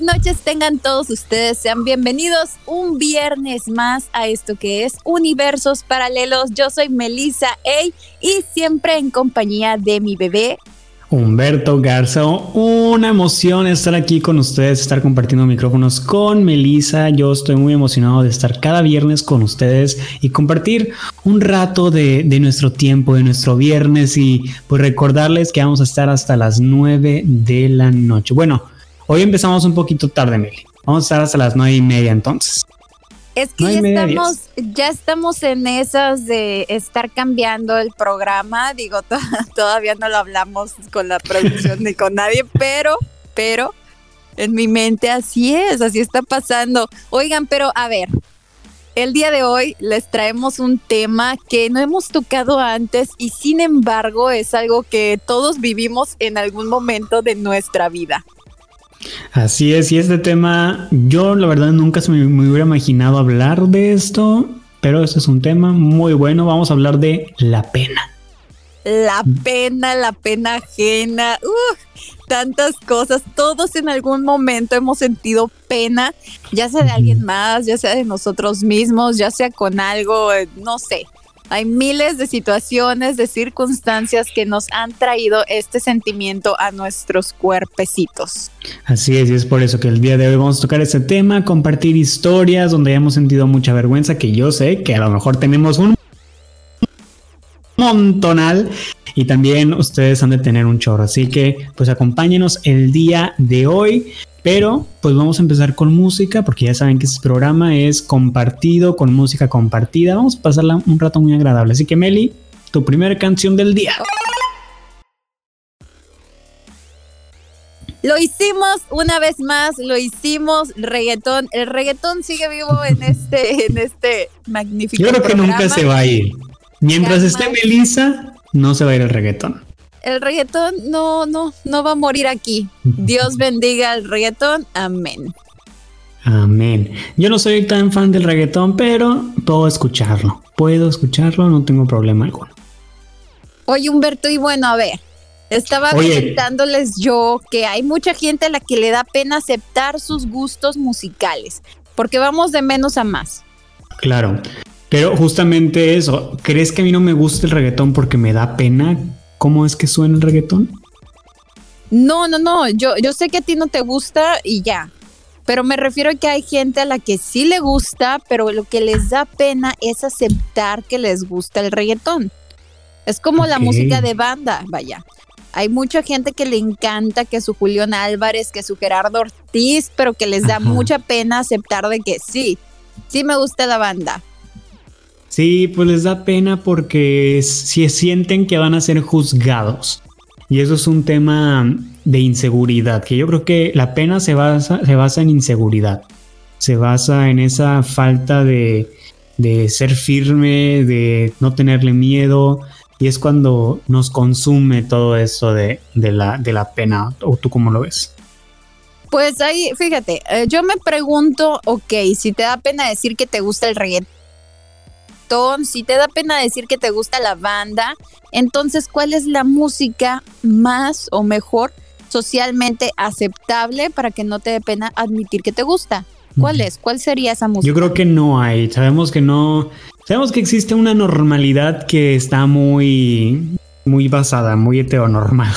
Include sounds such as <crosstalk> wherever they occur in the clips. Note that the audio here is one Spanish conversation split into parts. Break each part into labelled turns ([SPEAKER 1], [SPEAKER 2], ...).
[SPEAKER 1] noches tengan todos ustedes, sean bienvenidos un viernes más a esto que es Universos Paralelos. Yo soy Melissa A y siempre en compañía de mi bebé.
[SPEAKER 2] Humberto Garza, una emoción estar aquí con ustedes, estar compartiendo micrófonos con Melissa. Yo estoy muy emocionado de estar cada viernes con ustedes y compartir un rato de, de nuestro tiempo, de nuestro viernes y pues recordarles que vamos a estar hasta las 9 de la noche. Bueno, Hoy empezamos un poquito tarde, Meli. Vamos a estar hasta las nueve y media entonces.
[SPEAKER 1] Es que ya estamos, ya estamos en esas de estar cambiando el programa. Digo, <laughs> todavía no lo hablamos con la producción ni con nadie, <laughs> pero, pero en mi mente así es, así está pasando. Oigan, pero a ver, el día de hoy les traemos un tema que no hemos tocado antes y sin embargo es algo que todos vivimos en algún momento de nuestra vida.
[SPEAKER 2] Así es, y este tema, yo la verdad nunca se me, hubiera imaginado hablar de esto, pero este es un tema muy bueno. Vamos a hablar de la pena.
[SPEAKER 1] La pena, la pena ajena, tantas cosas. Todos en algún momento hemos sentido pena, ya sea de alguien más, ya sea de nosotros mismos, ya sea con algo, eh, no sé. Hay miles de situaciones, de circunstancias que nos han traído este sentimiento a nuestros cuerpecitos.
[SPEAKER 2] Así es, y es por eso que el día de hoy vamos a tocar este tema, compartir historias donde hayamos sentido mucha vergüenza, que yo sé que a lo mejor tenemos un montonal y también ustedes han de tener un chorro. Así que pues acompáñenos el día de hoy. Pero pues vamos a empezar con música porque ya saben que este programa es compartido con música compartida. Vamos a pasarla un rato muy agradable. Así que Meli, tu primera canción del día.
[SPEAKER 1] Lo hicimos una vez más, lo hicimos reggaetón. El reggaetón sigue vivo en este, <laughs> en este magnífico.
[SPEAKER 2] Yo creo que nunca se va a ir. Mientras esté Melissa, no se va a ir el reggaetón
[SPEAKER 1] el reggaetón no, no, no va a morir aquí. Dios bendiga el reggaetón. Amén.
[SPEAKER 2] Amén. Yo no soy tan fan del reggaetón, pero puedo escucharlo. Puedo escucharlo, no tengo problema alguno.
[SPEAKER 1] Oye, Humberto, y bueno, a ver, estaba comentándoles yo que hay mucha gente a la que le da pena aceptar sus gustos musicales, porque vamos de menos a más.
[SPEAKER 2] Claro, pero justamente eso, ¿crees que a mí no me gusta el reggaetón porque me da pena? Cómo es que suena el reggaetón?
[SPEAKER 1] No, no, no, yo, yo sé que a ti no te gusta y ya, pero me refiero a que hay gente a la que sí le gusta, pero lo que les da pena es aceptar que les gusta el reggaetón. Es como la música de banda, vaya. Hay mucha gente que le encanta que su Julián Álvarez, que su Gerardo Ortiz, pero que les da mucha pena aceptar de que sí, sí me gusta la banda.
[SPEAKER 2] Sí, pues les da pena porque si sienten que van a ser juzgados. Y eso es un tema de inseguridad, que yo creo que la pena se basa, se basa en inseguridad. Se basa en esa falta de, ser firme, de no tenerle miedo. Y es cuando nos consume todo eso de, la, de la pena. ¿O tú cómo lo ves?
[SPEAKER 1] Pues ahí, fíjate, eh, yo me pregunto, ok, si te da pena decir que te gusta el reggaetón si te da pena decir que te gusta la banda, entonces, ¿cuál es la música más o mejor socialmente aceptable para que no te dé pena admitir que te gusta? ¿Cuál es? ¿Cuál sería esa música?
[SPEAKER 2] Yo creo que no hay. Sabemos que no. Sabemos que existe una normalidad que está muy, muy basada, muy heteronormal.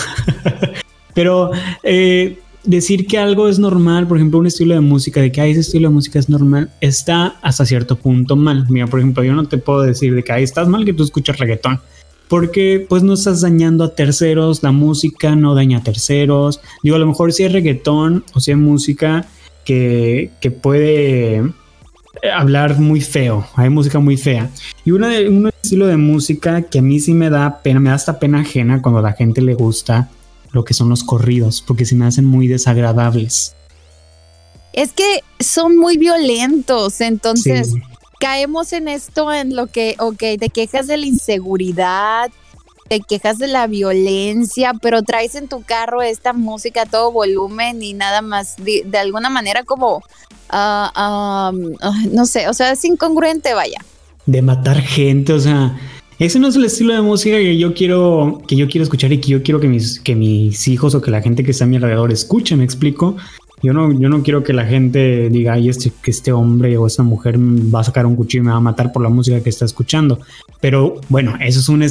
[SPEAKER 2] <laughs> Pero eh, decir que algo es normal, por ejemplo, un estilo de música, de que hay ese estilo de música es normal, está hasta cierto punto mal. Mira, por ejemplo, yo no te puedo decir de que ahí estás mal que tú escuchas reggaetón. Porque pues no estás dañando a terceros, la música no daña a terceros. Digo, a lo mejor si es reggaetón o si es música que, que puede hablar muy feo, hay música muy fea. Y una un estilo de música que a mí sí me da pena, me da hasta pena ajena cuando a la gente le gusta lo que son los corridos, porque se me hacen muy desagradables.
[SPEAKER 1] Es que son muy violentos, entonces caemos en esto, en lo que, ok, te quejas de la inseguridad, te quejas de la violencia, pero traes en tu carro esta música a todo volumen y nada más, de, alguna manera como, uh, no sé, o sea, es incongruente, vaya.
[SPEAKER 2] De matar gente, o sea, ese no es el estilo de música que yo quiero, que yo quiero escuchar y que yo quiero que mis, que mis hijos o que la gente que está a mi alrededor escuche, me explico. Yo no, yo no quiero que la gente diga, ay, este, que este hombre o esta mujer va a sacar un cuchillo y me va a matar por la música que está escuchando. Pero bueno, eso es un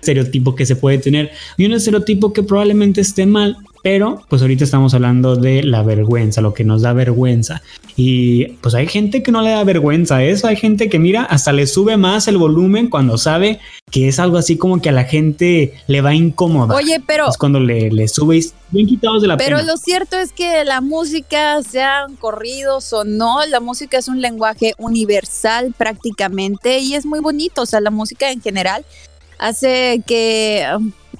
[SPEAKER 2] estereotipo que se puede tener y un estereotipo que probablemente esté mal, pero pues ahorita estamos hablando de la vergüenza, lo que nos da vergüenza. Y pues hay gente que no le da vergüenza eso, hay gente que mira, hasta le sube más el volumen cuando sabe que es algo así como que a la gente le va incómoda.
[SPEAKER 1] Oye, pero...
[SPEAKER 2] Es cuando le, le subes bien quitados de la
[SPEAKER 1] Pero lo cierto es que la música, sean corridos o no, la música es un lenguaje universal prácticamente y es muy bonito, o sea, la música en general hace que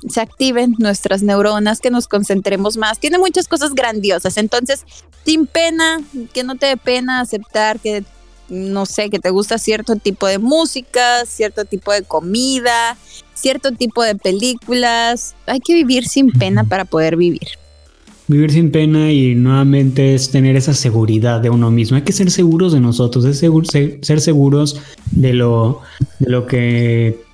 [SPEAKER 1] se activen nuestras neuronas, que nos concentremos más. Tiene muchas cosas grandiosas. Entonces, sin pena, que no te dé pena aceptar que, no sé, que te gusta cierto tipo de música, cierto tipo de comida, cierto tipo de películas. Hay que vivir sin pena para poder vivir.
[SPEAKER 2] Vivir sin pena y nuevamente es tener esa seguridad de uno mismo. Hay que ser seguros de nosotros, es ser, seguros de lo, de lo que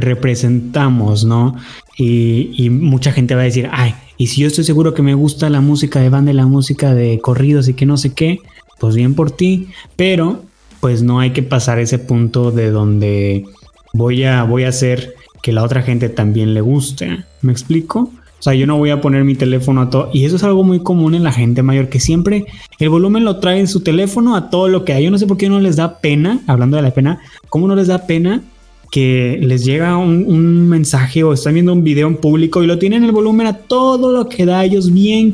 [SPEAKER 2] representamos, ¿no? Y, mucha gente va a decir, ay, y si yo estoy seguro que me gusta la música de banda y la música de corridos y que no sé qué, pues bien por ti, pero pues no hay que pasar ese punto de donde voy a, voy a hacer que la otra gente también le guste. ¿Me explico? O sea, yo no voy a poner mi teléfono a todo. Y eso es algo muy común en la gente mayor, que siempre el volumen lo trae en su teléfono a todo lo que hay. Yo no sé por qué no les da pena, hablando de la pena, ¿cómo no les da pena que les llega un, mensaje o están viendo un video en público y lo tienen el volumen a todo lo que da ellos bien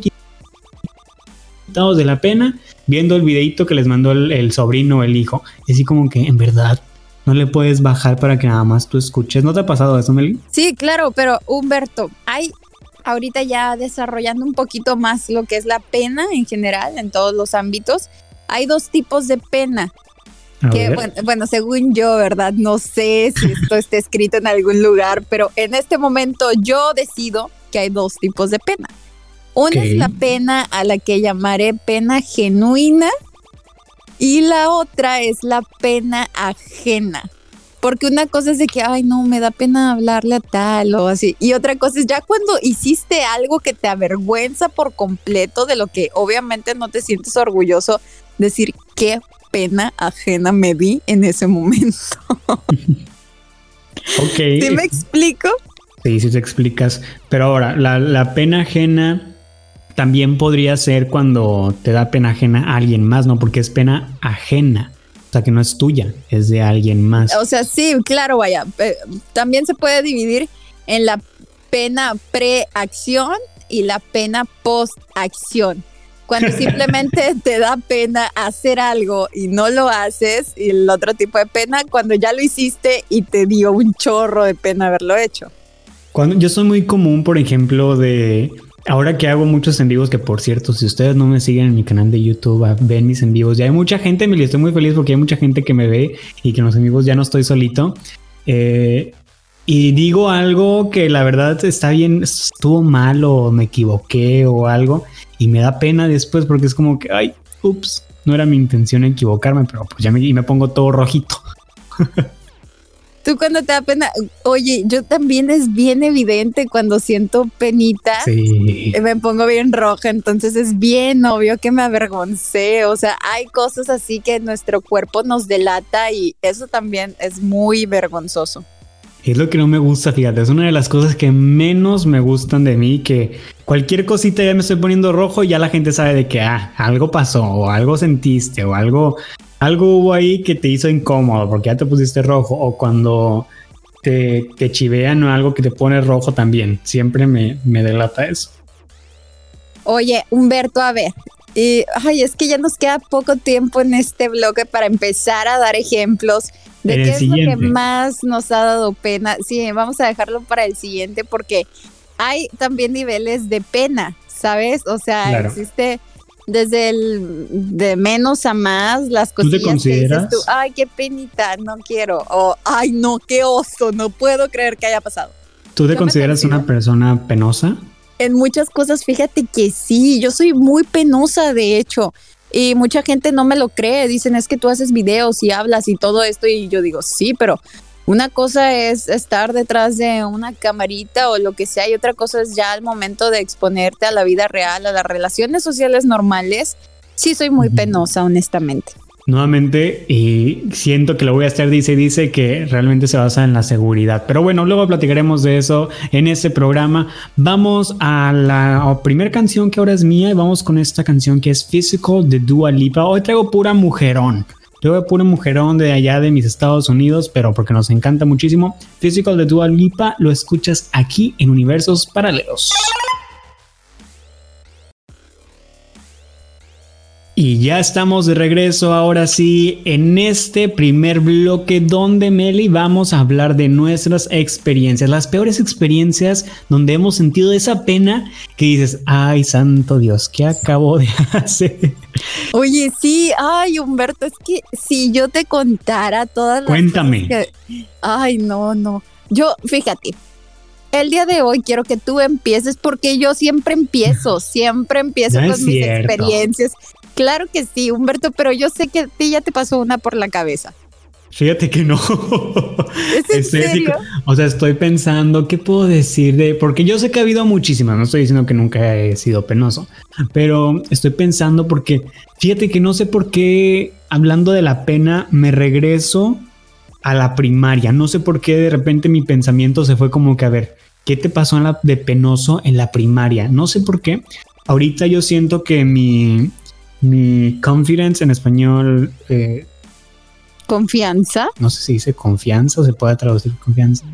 [SPEAKER 2] quitados de la pena viendo el videito que les mandó el, sobrino o el hijo. Así como que en verdad no le puedes bajar para que nada más tú escuches. ¿No te ha pasado eso, Meli?
[SPEAKER 1] Sí, claro, pero Humberto, hay ahorita ya desarrollando un poquito más lo que es la pena en general en todos los ámbitos. Hay dos tipos de pena que bueno, según yo, ¿verdad? No sé si esto está escrito en algún lugar, pero en este momento yo decido que hay dos tipos de pena. Una es la pena a la que llamaré pena genuina y la otra es la pena ajena. Porque una cosa es de que, ay, no, me da pena hablarle a tal o así. Y otra cosa es ya cuando hiciste algo que te avergüenza por completo de lo que obviamente no te sientes orgulloso, decir, qué pena ajena me di en ese momento.
[SPEAKER 2] ok. <laughs>
[SPEAKER 1] ¿Sí me explico?
[SPEAKER 2] Sí, sí te explicas. Pero ahora, la, pena ajena también podría ser cuando te da pena ajena a alguien más, ¿no? Porque es pena ajena. O sea, que no es tuya, es de alguien más.
[SPEAKER 1] O sea, sí, claro, vaya. Eh, también se puede dividir en la pena pre-acción y la pena post-acción cuando <laughs> simplemente te da pena hacer algo y no lo haces, y el otro tipo de pena cuando ya lo hiciste y te dio un chorro de pena haberlo hecho.
[SPEAKER 2] Cuando yo soy muy común, por ejemplo, de ahora que hago muchos en vivos, que por cierto, si ustedes no me siguen en mi canal de YouTube, ah, ven mis en vivos, ya hay mucha gente, me estoy muy feliz porque hay mucha gente que me ve y que en los en vivos ya no estoy solito. Eh, y digo algo que la verdad está bien, estuvo mal o me equivoqué o algo y me da pena después porque es como que, ay, ups, no era mi intención equivocarme, pero pues ya me, y me pongo todo rojito. <laughs>
[SPEAKER 1] Tú cuando te da pena, oye, yo también es bien evidente cuando siento penita, sí. me pongo bien roja, entonces es bien obvio que me avergoncé, o sea, hay cosas así que nuestro cuerpo nos delata y eso también es muy vergonzoso.
[SPEAKER 2] Es lo que no me gusta, fíjate, es una de las cosas que menos me gustan de mí, que cualquier cosita ya me estoy poniendo rojo y ya la gente sabe de que ah, algo pasó o algo sentiste o algo, algo hubo ahí que te hizo incómodo porque ya te pusiste rojo o cuando te, chivean o algo que te pone rojo también, siempre me, me delata eso.
[SPEAKER 1] Oye, Humberto, a ver, Y ay, es que ya nos queda poco tiempo en este bloque para empezar a dar ejemplos de qué es lo que más nos ha dado pena. Sí, vamos a dejarlo para el siguiente porque hay también niveles de pena, ¿sabes? O sea, existe desde el de menos a más las cosas
[SPEAKER 2] que dices tú,
[SPEAKER 1] ay, qué penita, no quiero, o ay, no, qué oso, no puedo creer que haya pasado.
[SPEAKER 2] ¿Tú te consideras una persona penosa?
[SPEAKER 1] En muchas cosas, fíjate que sí, yo soy muy penosa, de hecho. Y mucha gente no me lo cree, dicen es que tú haces videos y hablas y todo esto y yo digo, sí, pero una cosa es estar detrás de una camarita o lo que sea y otra cosa es ya el momento de exponerte a la vida real, a las relaciones sociales normales. Sí, soy muy penosa, honestamente.
[SPEAKER 2] Nuevamente, y siento que lo voy a estar dice dice que realmente se basa en la seguridad. Pero bueno, luego platicaremos de eso en este programa. Vamos a la primera canción que ahora es mía y vamos con esta canción que es Physical de Dua Lipa. Hoy traigo pura mujerón. Yo puro mujerón de allá de mis Estados Unidos, pero porque nos encanta muchísimo. Physical de Dua Lipa lo escuchas aquí en Universos Paralelos. Y ya estamos de regreso ahora sí en este primer bloque donde Meli vamos a hablar de nuestras experiencias, las peores experiencias donde hemos sentido esa pena que dices, ay santo Dios, ¿qué acabo de <laughs> hacer?
[SPEAKER 1] Oye, sí, ay Humberto, es que si yo te contara todas las...
[SPEAKER 2] Cuéntame.
[SPEAKER 1] Ay, no, no. Yo, fíjate, el día de hoy quiero que tú empieces porque yo siempre empiezo, <laughs> siempre empiezo con mis experiencias Claro que sí, Humberto, pero yo sé que a ti ya te pasó una por la cabeza.
[SPEAKER 2] Fíjate que no.
[SPEAKER 1] ¿Es en serio?
[SPEAKER 2] O sea, estoy pensando qué puedo decir de, porque yo sé que ha habido muchísimas, no estoy diciendo que nunca he sido penoso, pero estoy pensando porque fíjate que no sé por qué hablando de la pena me regreso a la primaria, no sé por qué de repente mi pensamiento se fue como que a ver, ¿qué te pasó de penoso en la primaria? No sé por qué. Ahorita yo siento que mi mi confidence en español. Eh,
[SPEAKER 1] ¿Confianza?
[SPEAKER 2] No sé si dice confianza o se puede traducir confianza.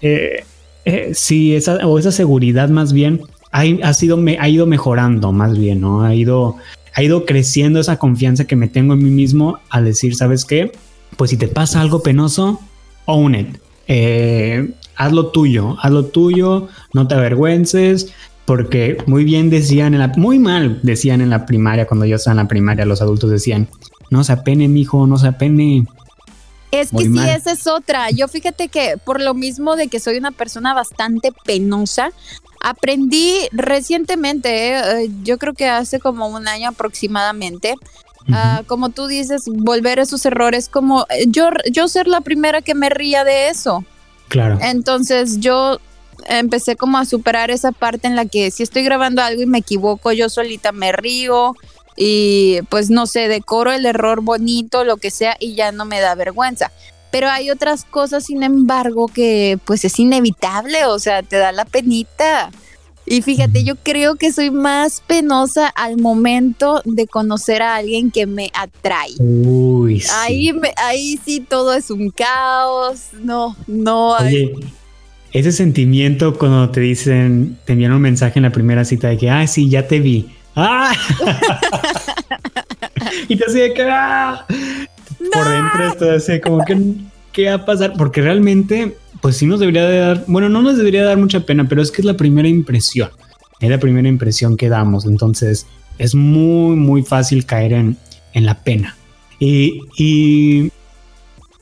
[SPEAKER 2] Eh, eh, sí, esa, o esa seguridad más bien ha, sido, me, ha ido mejorando más bien, ¿no? Ha ido, ha ido creciendo esa confianza que me tengo en mí mismo al decir, ¿sabes qué? Pues si te pasa algo penoso, own it. haz lo tuyo, haz lo tuyo, no te avergüences, porque muy bien decían en la, muy mal decían en la primaria, cuando yo estaba en la primaria, los adultos decían, no se apene, mijo, no se apene.
[SPEAKER 1] Es que sí, esa es otra. Yo fíjate que por lo mismo de que soy una persona bastante penosa, aprendí recientemente, eh, yo creo que hace como un año aproximadamente, ah, como tú dices, volver a esos errores, como eh, yo, yo ser la primera que me ría de eso.
[SPEAKER 2] Claro.
[SPEAKER 1] Entonces yo empecé como a superar esa parte en la que si estoy grabando algo y me equivoco, yo solita me río y pues no sé, decoro el error bonito, lo que sea, y ya no me da vergüenza. Pero hay otras cosas, sin embargo, que pues es inevitable, o sea, te da la penita. Y fíjate, yo creo que soy más penosa al momento de conocer a alguien que me atrae.
[SPEAKER 2] Uy, sí.
[SPEAKER 1] Ahí, ahí sí todo es un caos. No, no.
[SPEAKER 2] hay ese sentimiento cuando te dicen, te envían un mensaje en la primera cita de que, ah, sí, ya te vi. ¡Ah! <laughs> y te hace que, ¡ah! Por dentro esto así como que, ¿qué va a pasar? Porque realmente, pues sí nos debería de dar, bueno, no nos debería dar mucha pena, pero es que es la primera impresión. Es la primera impresión que damos. Entonces, es muy, muy fácil caer en, en la pena. Y, y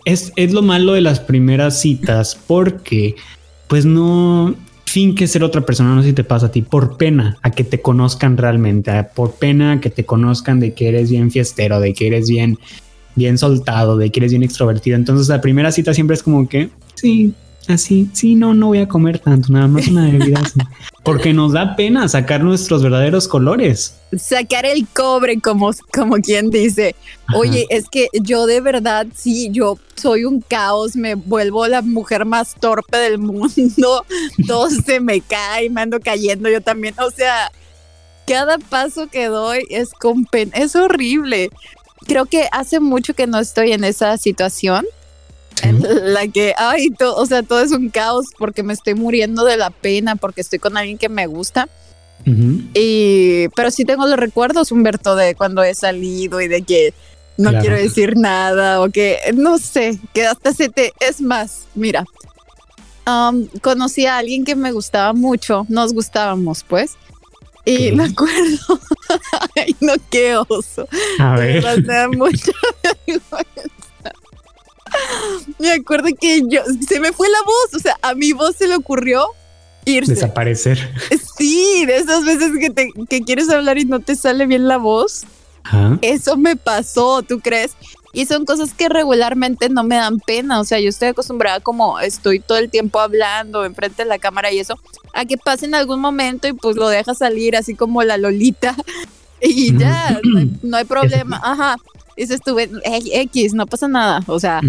[SPEAKER 2] es, es, lo malo de las primeras citas porque pues no finque ser otra persona, no sé si te pasa a ti, por pena a que te conozcan realmente, por pena a que te conozcan de que eres bien fiestero, de que eres bien, bien soltado, de que eres bien extrovertido. Entonces la primera cita siempre es como que, sí, así, sí, no, no voy a comer tanto, nada más una bebida así. <laughs> Porque nos da pena sacar nuestros verdaderos colores.
[SPEAKER 1] Sacar el cobre, como, como quien dice. Oye, es que yo de verdad, sí, yo soy un caos, me vuelvo la mujer más torpe del mundo, <laughs> todo se me cae, me ando cayendo yo también. O sea, cada paso que doy es con pena, es horrible. Creo que hace mucho que no estoy en esa situación en la que, ay, todo, o sea, todo es un caos porque me estoy muriendo de la pena, porque estoy con alguien que me gusta. Y, pero sí tengo los recuerdos, Humberto, de cuando he salido y de que no quiero decir nada o que no sé, que hasta se te. Es más, mira, um, conocí a alguien que me gustaba mucho, nos gustábamos, pues. Y me acuerdo, <laughs> ay, no, qué oso. A ver. <laughs> Me mucha Me acuerdo que yo, se me fue la voz, o sea, a mi voz se le ocurrió irse.
[SPEAKER 2] Desaparecer.
[SPEAKER 1] Sí, de esas veces que, te, que quieres hablar y no te sale bien la voz. Eso me pasó, ¿tú crees? Y son cosas que regularmente no me dan pena. O sea, yo estoy acostumbrada como estoy todo el tiempo hablando enfrente de la cámara y eso, a que pase en algún momento y pues lo deja salir así como la Lolita <laughs> y ya, no hay, problema. Ajá. Dices estuve X, no pasa nada. O sea,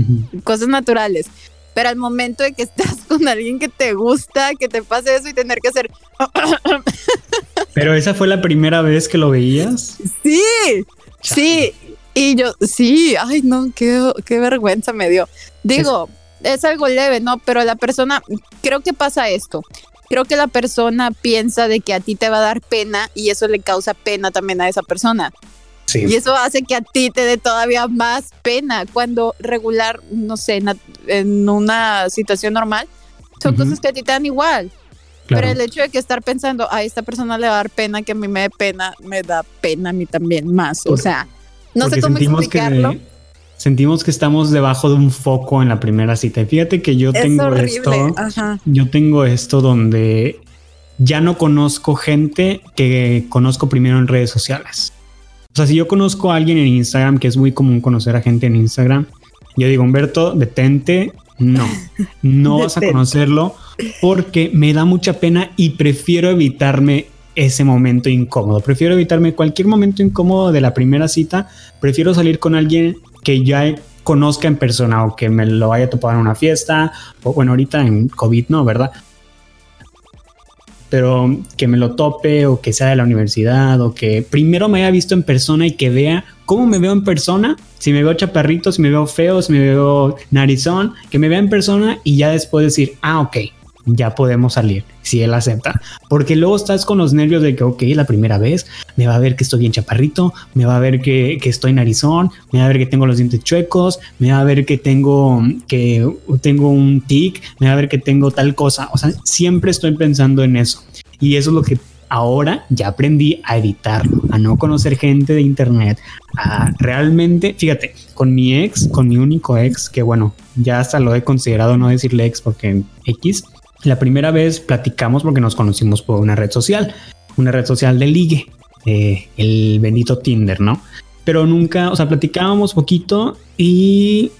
[SPEAKER 1] cosas naturales. Pero al momento de que estás <laughs> con alguien que te gusta, que te pase eso y tener que hacer. <coughs>
[SPEAKER 2] Pero esa fue la primera vez que lo veías.
[SPEAKER 1] Sí, sí. Y yo, sí, ay, no, qué, qué vergüenza me dio. Digo, es... algo leve, ¿no? Pero la persona, creo que pasa esto. Creo que la persona piensa de que a ti te va a dar pena y eso le causa pena también a esa persona. Sí. Y eso hace que a ti te dé todavía más pena cuando regular, no sé, en, una situación normal, son cosas que a ti te dan igual. Pero el hecho de que estar pensando, a esta persona le va a dar pena, que a mí me dé pena, me da pena a mí también más. o sea, no sé cómo explicarlo.
[SPEAKER 2] sentimos que estamos debajo de un foco en la primera cita. Y fíjate que yo tengo esto. Yo tengo esto donde ya no conozco gente que conozco primero en redes sociales. O sea, si yo conozco a alguien en Instagram, que es muy común conocer a gente en Instagram, yo digo, Humberto, detente, no, no <laughs> vas a conocerlo porque me da mucha pena y prefiero evitarme ese momento incómodo. Prefiero evitarme cualquier momento incómodo de la primera cita. Prefiero salir con alguien que ya conozca en persona o que me lo haya topado en una fiesta o bueno, ahorita en COVID no, ¿verdad? Pero que me lo tope o que sea de la universidad o que primero me haya visto en persona y que vea cómo me veo en persona, si me veo chaparrito, si me veo feo, si me veo narizón, que me vea en persona y ya después decir, ah, ok, ya podemos salir, si él acepta. Porque luego estás con los nervios de que, ok, la primera vez, me va a ver que estoy bien chaparrito, me va a ver que, que estoy narizón, me va a ver que tengo los dientes chuecos, me va a ver que tengo, que tengo un tic, me va a ver que tengo tal cosa. O sea, siempre estoy pensando en eso. Y eso es lo que ahora ya aprendí a evitarlo, a no conocer gente de internet, a realmente, fíjate, con mi ex, con mi único ex, que bueno, ya hasta lo he considerado no decirle ex porque X, la primera vez platicamos porque nos conocimos por una red social, una red social de ligue, eh, el bendito Tinder, ¿no? Pero nunca, o sea, platicábamos poquito y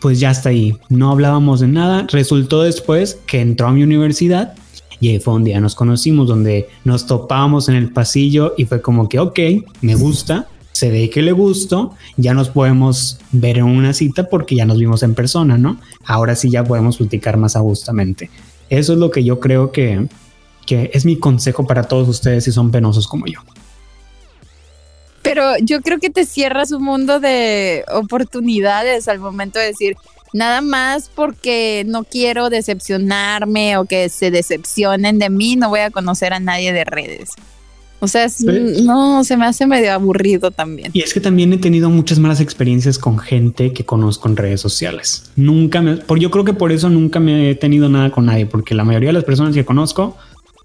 [SPEAKER 2] pues ya está ahí. No hablábamos de nada. Resultó después que entró a mi universidad y ahí fue un día nos conocimos donde nos topábamos en el pasillo y fue como que, ok, me gusta, se ve que le gustó, ya nos podemos ver en una cita porque ya nos vimos en persona, ¿no? Ahora sí ya podemos platicar más agustamente. Eso es lo que yo creo que, es mi consejo para todos ustedes si son penosos como yo.
[SPEAKER 1] Pero yo creo que te cierras un mundo de oportunidades al momento de decir, nada más porque no quiero decepcionarme o que se decepcionen de mí, no voy a conocer a nadie de redes. O sea, no, se me hace medio aburrido también.
[SPEAKER 2] Y es que también he tenido muchas malas experiencias con gente que conozco en redes sociales. Nunca me, por, yo creo que por eso nunca me he tenido nada con nadie, porque la mayoría de las personas que conozco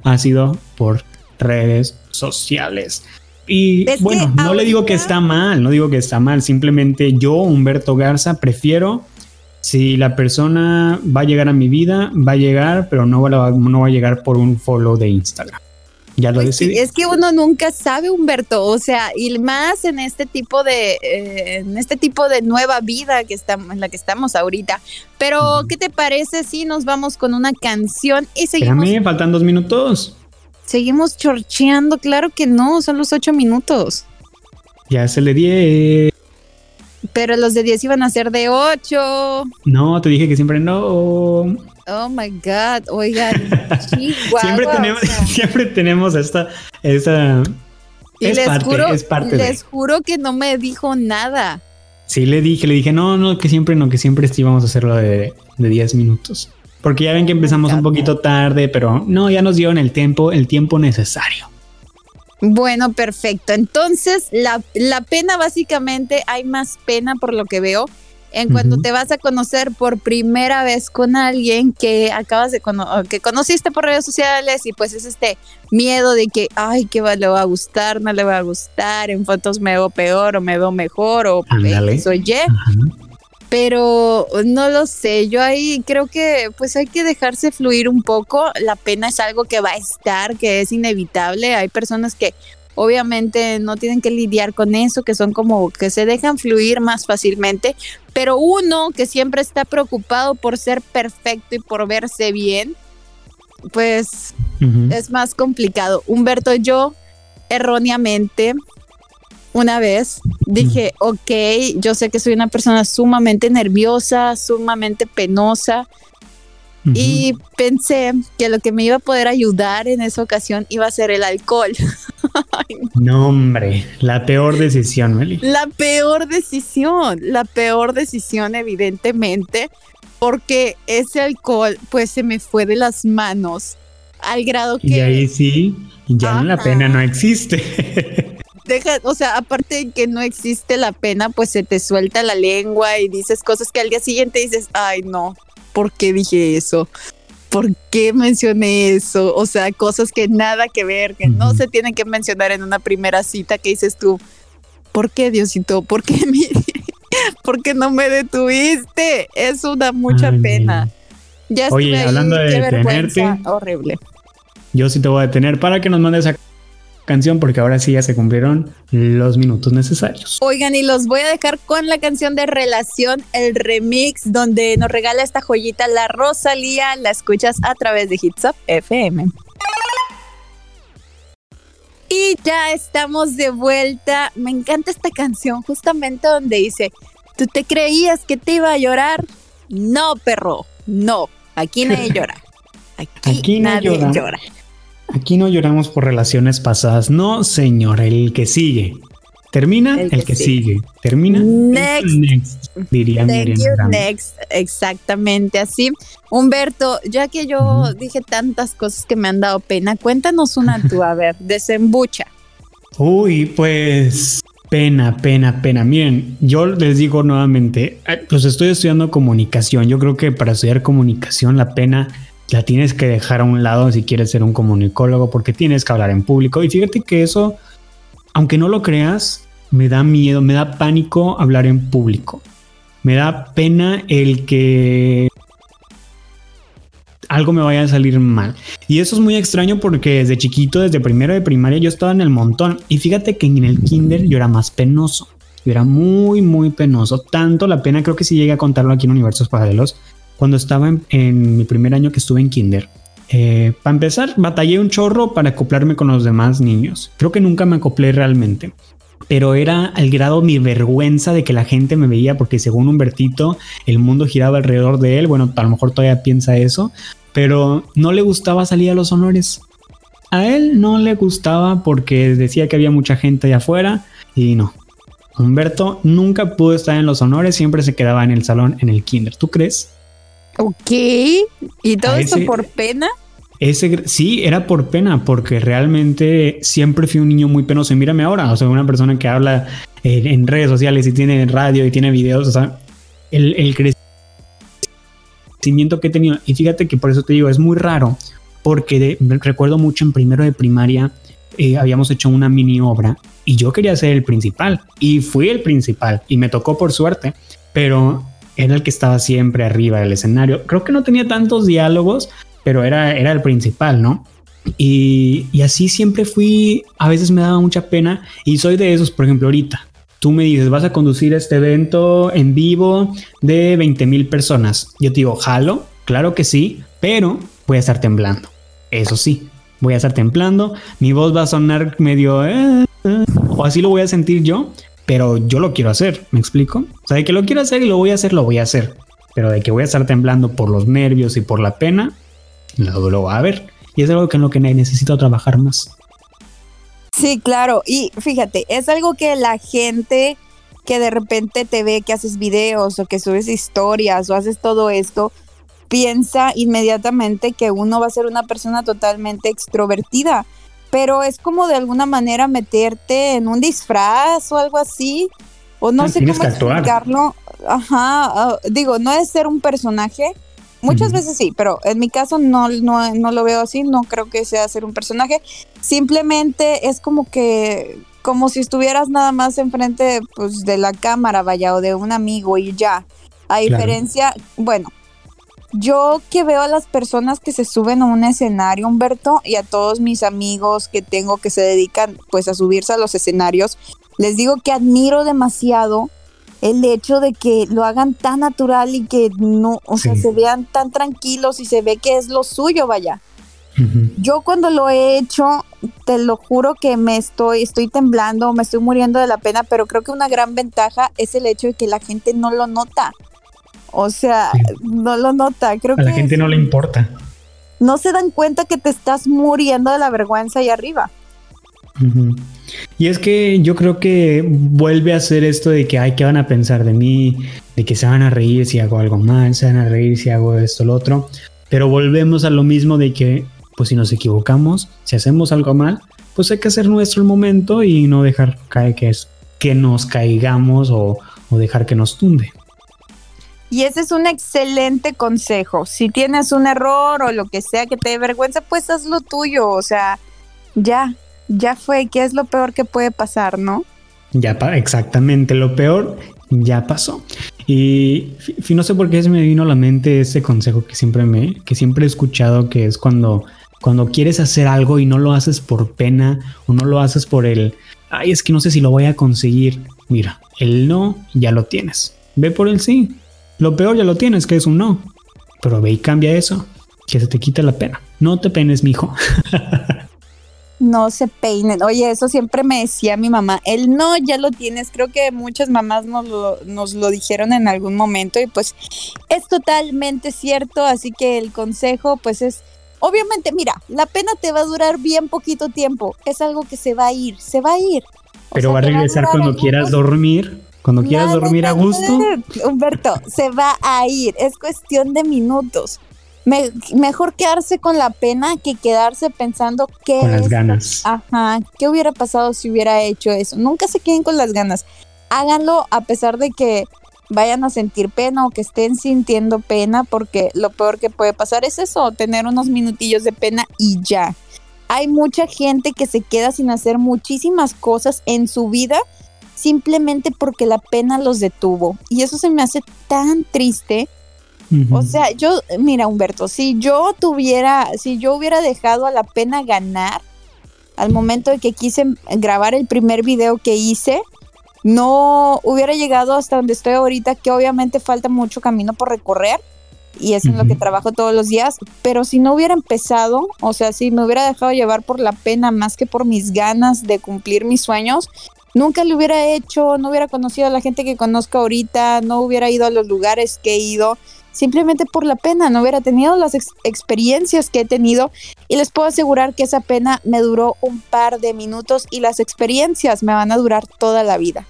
[SPEAKER 2] ha sido por redes sociales. Y bueno, no le digo que está mal, no digo que está mal, simplemente yo, Humberto Garza, prefiero si la persona va a llegar a mi vida, va a llegar, pero no va, no va a llegar por un follow de Instagram. Ya lo pues
[SPEAKER 1] Es que uno nunca sabe, Humberto, o sea, y más en este tipo de, eh, en este tipo de nueva vida que estamos, en la que estamos ahorita. Pero, ¿qué te parece si nos vamos con una canción y seguimos?
[SPEAKER 2] mí faltan dos minutos.
[SPEAKER 1] Seguimos chorcheando, claro que no, son los ocho minutos.
[SPEAKER 2] Ya se le di.
[SPEAKER 1] Pero los de diez iban a ser de ocho.
[SPEAKER 2] No, te dije que siempre no.
[SPEAKER 1] Oh my God, oigan, <laughs>
[SPEAKER 2] siempre tenemos, <laughs> siempre tenemos esta, esa.
[SPEAKER 1] es les juro, les juro que no me dijo nada.
[SPEAKER 2] Sí, le dije, le dije, no, no, que siempre no, que siempre sí vamos a hacerlo de, de 10 minutos. Porque ya ven que empezamos un poquito tarde, pero no, ya nos dieron el tiempo, el tiempo necesario.
[SPEAKER 1] Bueno, perfecto. Entonces, la, la pena básicamente, hay más pena por lo que veo en cuando te vas a conocer por primera vez con alguien que acabas de que conociste por redes sociales y pues es este miedo de que ay que le va a gustar no le va a gustar en fotos me veo peor o me veo mejor o soy Y pero no lo sé, yo ahí creo que pues hay que dejarse fluir un poco, la pena es algo que va a estar, que es inevitable, hay personas que obviamente no tienen que lidiar con eso, que son como que se dejan fluir más fácilmente, pero uno que siempre está preocupado por ser perfecto y por verse bien, pues es más complicado. Humberto, yo erróneamente una vez dije, ok, yo sé que soy una persona sumamente nerviosa, sumamente penosa, y pensé que lo que me iba a poder ayudar en esa ocasión iba a ser el alcohol. <laughs>
[SPEAKER 2] no, hombre, la peor decisión, Meli.
[SPEAKER 1] La peor decisión, la peor decisión, evidentemente, porque ese alcohol, pues se me fue de las manos al grado que.
[SPEAKER 2] Y ahí sí, ya la pena no existe. <laughs>
[SPEAKER 1] Deja, o sea, aparte de que no existe la pena, pues se te suelta la lengua y dices cosas que al día siguiente dices, ay, no, ¿por qué dije eso? ¿Por qué mencioné eso? O sea, cosas que nada que ver, que no se tienen que mencionar en una primera cita que dices tú, ¿por qué Diosito? ¿Por qué, mi, <laughs> ¿por qué no me detuviste? Eso da mucha pena.
[SPEAKER 2] Ya Oye, hablando de detenerte,
[SPEAKER 1] horrible.
[SPEAKER 2] Yo sí te voy a detener para que nos mandes a canción porque ahora sí ya se cumplieron los minutos necesarios.
[SPEAKER 1] Oigan, y los voy a dejar con la canción de Relación, el remix, donde nos regala esta joyita la Rosalía. La escuchas a través de Hits Up FM. Y ya estamos de vuelta. Me encanta esta canción, justamente donde dice: ¿Tú te creías que te iba a llorar? No, perro, no. Aquí nadie <laughs> llora. Aquí, nadie llora.
[SPEAKER 2] Aquí no lloramos por relaciones pasadas. No, señor, el que sigue. Termina el, que, sigue. Termina
[SPEAKER 1] next.
[SPEAKER 2] next
[SPEAKER 1] diría next. Exactamente así. Humberto, ya que yo dije tantas cosas que me han dado pena, cuéntanos una tú, a ver, <laughs> desembucha.
[SPEAKER 2] Uy, pues pena, pena, pena. Miren, yo les digo nuevamente, pues estoy estudiando comunicación. Yo creo que para estudiar comunicación la pena la tienes que dejar a un lado si quieres ser un comunicólogo porque tienes que hablar en público. Y fíjate que eso, aunque no lo creas, me da miedo, me da pánico hablar en público. Me da pena el que algo me vaya a salir mal. Y eso es muy extraño porque desde chiquito, desde primero de primaria, yo estaba en el montón. Y fíjate que en el kinder yo era más penoso. Yo era muy, muy penoso. Tanto la pena, creo que si llegué a contarlo aquí en Universos Paralelos, cuando estaba en, mi primer año que estuve en kinder. Eh, para empezar, batallé un chorro para acoplarme con los demás niños. Creo que nunca me acoplé realmente. Pero era al grado mi vergüenza de que la gente me veía porque según Humbertito el mundo giraba alrededor de él. Bueno, a lo mejor todavía piensa eso, pero no le gustaba salir a los honores. A él no le gustaba porque decía que había mucha gente allá afuera y no. Humberto nunca pudo estar en los honores, siempre se quedaba en el salón en el kinder. ¿Tú crees?
[SPEAKER 1] Ok, ¿y todo eso por pena?
[SPEAKER 2] Ese, sí, era por pena, porque realmente siempre fui un niño muy penoso. Y mírame ahora, o sea, una persona que habla en redes sociales y tiene radio y tiene videos, o sea, el, el crecimiento que he tenido. Y fíjate que por eso te digo, es muy raro, porque recuerdo mucho en primero de primaria eh, habíamos hecho una mini obra y yo quería ser el principal y fui el principal y me tocó por suerte, pero era el que estaba siempre arriba del escenario. Creo que no tenía tantos diálogos, pero era, era el principal, ¿no? Y, así siempre fui, a veces me daba mucha pena y soy de esos, por ejemplo, ahorita. Tú me dices, vas a conducir este evento en vivo de 20 mil personas. Yo te digo, jalo, claro que sí, pero voy a estar temblando. Eso sí, voy a estar temblando, mi voz va a sonar medio... Eh, eh, o así lo voy a sentir yo, pero yo lo quiero hacer, ¿me explico? O sea, de que lo quiero hacer y lo voy a hacer, lo voy a hacer. Pero de que voy a estar temblando por los nervios y por la pena, lo, lo va a ver. Y es algo que en lo que necesito trabajar más.
[SPEAKER 1] Sí, claro. Y fíjate, es algo que la gente que de repente te ve que haces videos o que subes historias o haces todo esto, piensa inmediatamente que uno va a ser una persona totalmente extrovertida pero es como de alguna manera meterte en un disfraz o algo así, o no ah, sé cómo explicarlo. Ajá, ah, digo, no es ser un personaje, Muchas veces sí, pero en mi caso no, no, no, lo veo así, no creo que sea ser un personaje. Simplemente es como que, como si estuvieras nada más enfrente pues, de la cámara, vaya, o de un amigo y ya. A diferencia, bueno, yo que veo a las personas que se suben a un escenario, Humberto, y a todos mis amigos que tengo que se dedican pues a subirse a los escenarios, les digo que admiro demasiado el hecho de que lo hagan tan natural y que no, o sea, se vean tan tranquilos y se ve que es lo suyo, vaya. Yo cuando lo he hecho, te lo juro que me estoy, estoy temblando, me estoy muriendo de la pena, pero creo que una gran ventaja es el hecho de que la gente no lo nota. O sea, no lo nota. Creo
[SPEAKER 2] a la gente no le importa.
[SPEAKER 1] No se dan cuenta que te estás muriendo de la vergüenza ahí arriba.
[SPEAKER 2] Y es que yo creo que vuelve a ser esto de que, ay, ¿qué van a pensar de mí? De que se van a reír si hago algo mal, se van a reír si hago esto, lo otro. Pero volvemos a lo mismo de que, pues si nos equivocamos, si hacemos algo mal, pues hay que hacer nuestro el momento y no dejar caer que, es, que nos caigamos o, o dejar que nos tumbe.
[SPEAKER 1] Y ese es un excelente consejo. Si tienes un error o lo que sea que te dé vergüenza, pues haz lo tuyo. O sea, ya, ya fue, ¿qué es lo peor que puede pasar, no?
[SPEAKER 2] Ya, exactamente, lo peor ya pasó. Y no sé por qué se me vino a la mente ese consejo que siempre me, que siempre he escuchado, que es cuando, cuando quieres hacer algo y no lo haces por pena o no lo haces por el, ay, es que no sé si lo voy a conseguir. Mira, el no ya lo tienes. Ve por el sí. Lo peor ya lo tienes, que es un no. Pero ve y cambia eso, que se te quita la pena. No te penes, mijo. <laughs>
[SPEAKER 1] no se peinen. Oye, eso siempre me decía mi mamá. El no ya lo tienes. Creo que muchas mamás nos lo, nos lo dijeron en algún momento y pues es totalmente cierto. Así que el consejo pues es, obviamente, mira, la pena te va a durar bien poquito tiempo. Es algo que se va a ir, se va a ir.
[SPEAKER 2] Pero va a regresar cuando quieras dormir. Cuando quieras dormir a gusto.
[SPEAKER 1] Humberto, se va a ir. Es cuestión de minutos mejor quedarse con la pena que quedarse pensando qué.
[SPEAKER 2] Con las ganas.
[SPEAKER 1] Ajá, ¿qué hubiera pasado si hubiera hecho eso? Nunca se queden con las ganas. Háganlo a pesar de que vayan a sentir pena o que estén sintiendo pena, porque lo peor que puede pasar es eso, tener unos minutillos de pena y ya. Hay mucha gente que se queda sin hacer muchísimas cosas en su vida simplemente porque la pena los detuvo. Y eso se me hace tan triste. O sea, yo, mira Humberto, si yo tuviera, si yo hubiera dejado a la pena ganar al momento de que quise grabar el primer video que hice, no hubiera llegado hasta donde estoy ahorita, que obviamente falta mucho camino por recorrer y es lo que trabajo todos los días, pero si no hubiera empezado, o sea, si me hubiera dejado llevar por la pena más que por mis ganas de cumplir mis sueños, nunca lo hubiera hecho, no hubiera conocido a la gente que conozco ahorita, no hubiera ido a los lugares que he ido simplemente por la pena, no hubiera tenido las experiencias que he tenido y les puedo asegurar que esa pena me duró un par de minutos y las experiencias me van a durar toda la vida.